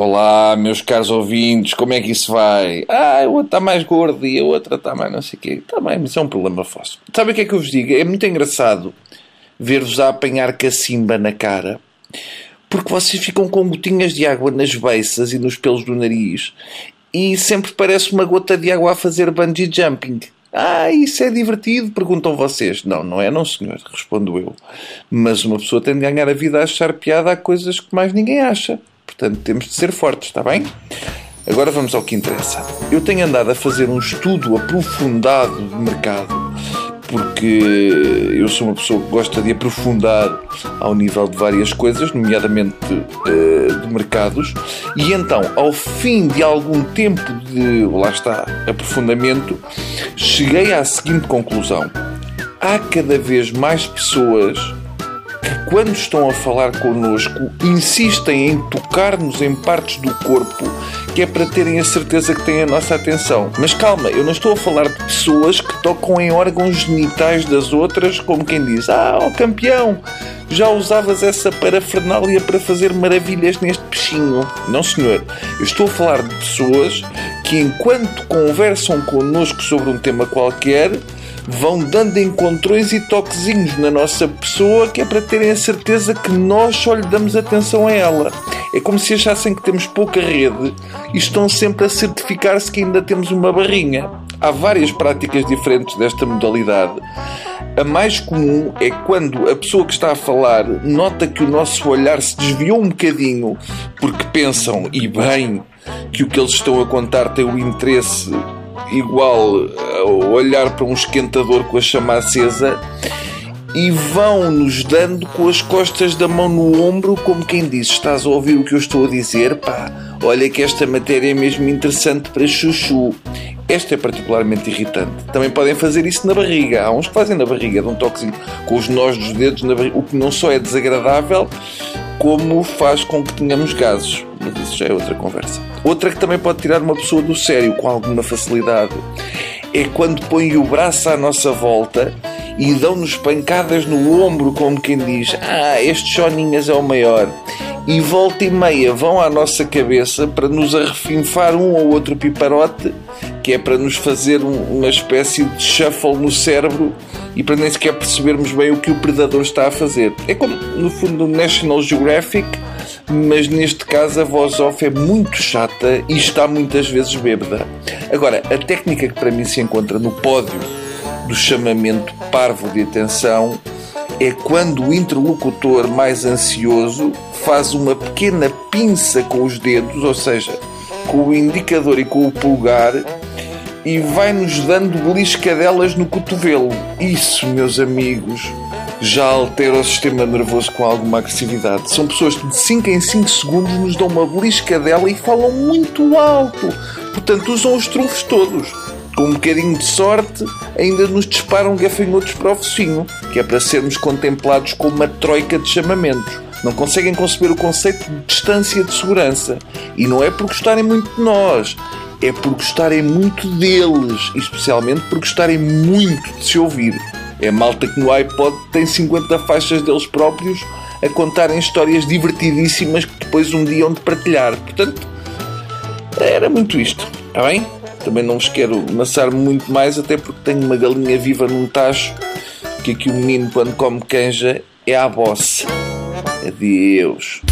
Olá, meus caros ouvintes, como é que isso vai? Ah, o outro está mais gordo e a outra está mais não sei o quê. Está bem, mas é um problema vosso. Sabe o que é que eu vos digo? É muito engraçado ver-vos a apanhar cacimba na cara, porque vocês ficam com gotinhas de água nas beiças e nos pelos do nariz e sempre parece uma gota de água a fazer bungee jumping. Ah, isso é divertido? Perguntam vocês. Não, não é, não, senhor, respondo eu. Mas uma pessoa tem de ganhar a vida a achar piada a coisas que mais ninguém acha. Portanto, temos de ser fortes, está bem? Agora vamos ao que interessa. Eu tenho andado a fazer um estudo aprofundado de mercado, porque eu sou uma pessoa que gosta de aprofundar ao nível de várias coisas, nomeadamente uh, de mercados, e então, ao fim de algum tempo de, lá está, aprofundamento, cheguei à seguinte conclusão. Há cada vez mais pessoas quando estão a falar connosco, insistem em tocar-nos em partes do corpo que é para terem a certeza que têm a nossa atenção. Mas calma, eu não estou a falar de pessoas que tocam em órgãos genitais das outras, como quem diz: Ah, ó oh, campeão, já usavas essa parafernália para fazer maravilhas neste peixinho. Não, senhor. Eu estou a falar de pessoas que, enquanto conversam connosco sobre um tema qualquer, vão dando encontrões e toquezinhos na nossa pessoa que é para terem a certeza que nós só lhe damos atenção a ela. É como se achassem que temos pouca rede e estão sempre a certificar-se que ainda temos uma barrinha. Há várias práticas diferentes desta modalidade. A mais comum é quando a pessoa que está a falar nota que o nosso olhar se desviou um bocadinho porque pensam, e bem, que o que eles estão a contar tem o interesse igual a olhar para um esquentador com a chama acesa e vão-nos dando com as costas da mão no ombro, como quem diz: Estás a ouvir o que eu estou a dizer? Pá, olha que esta matéria é mesmo interessante para chuchu. Esta é particularmente irritante. Também podem fazer isso na barriga. Há uns que fazem na barriga, dão um toquezinho com os nós dos dedos o que não só é desagradável, como faz com que tenhamos gases. Mas isso já é outra conversa. Outra que também pode tirar uma pessoa do sério com alguma facilidade é quando põe o braço à nossa volta e dão-nos pancadas no ombro, como quem diz: Ah, este Joninhas é o maior. E volta e meia vão à nossa cabeça para nos arrefinfar um ou outro piparote, que é para nos fazer uma espécie de shuffle no cérebro e para nem sequer percebermos bem o que o predador está a fazer. É como, no fundo, no National Geographic mas neste caso a voz off é muito chata e está muitas vezes bêbada. Agora, a técnica que para mim se encontra no pódio do chamamento parvo de atenção é quando o interlocutor mais ansioso faz uma pequena pinça com os dedos, ou seja, com o indicador e com o pulgar, e vai-nos dando beliscadelas no cotovelo. Isso, meus amigos, já altera o sistema nervoso com alguma agressividade. São pessoas que de 5 em 5 segundos nos dão uma beliscadela e falam muito alto. Portanto, usam os trunfos todos. Com um bocadinho de sorte, ainda nos disparam gafanhotos para o focinho, que é para sermos contemplados como uma troika de chamamentos. Não conseguem conceber o conceito de distância de segurança. E não é por gostarem muito de nós, é por gostarem muito deles, especialmente por gostarem muito de se ouvir. É malta que no iPod tem 50 faixas deles próprios a contarem histórias divertidíssimas que depois um dia hão de partilhar. Portanto, era muito isto, está bem? Também não vos quero amassar muito mais, até porque tenho uma galinha viva num tacho que aqui o menino, quando come canja, é a bossa. Adeus.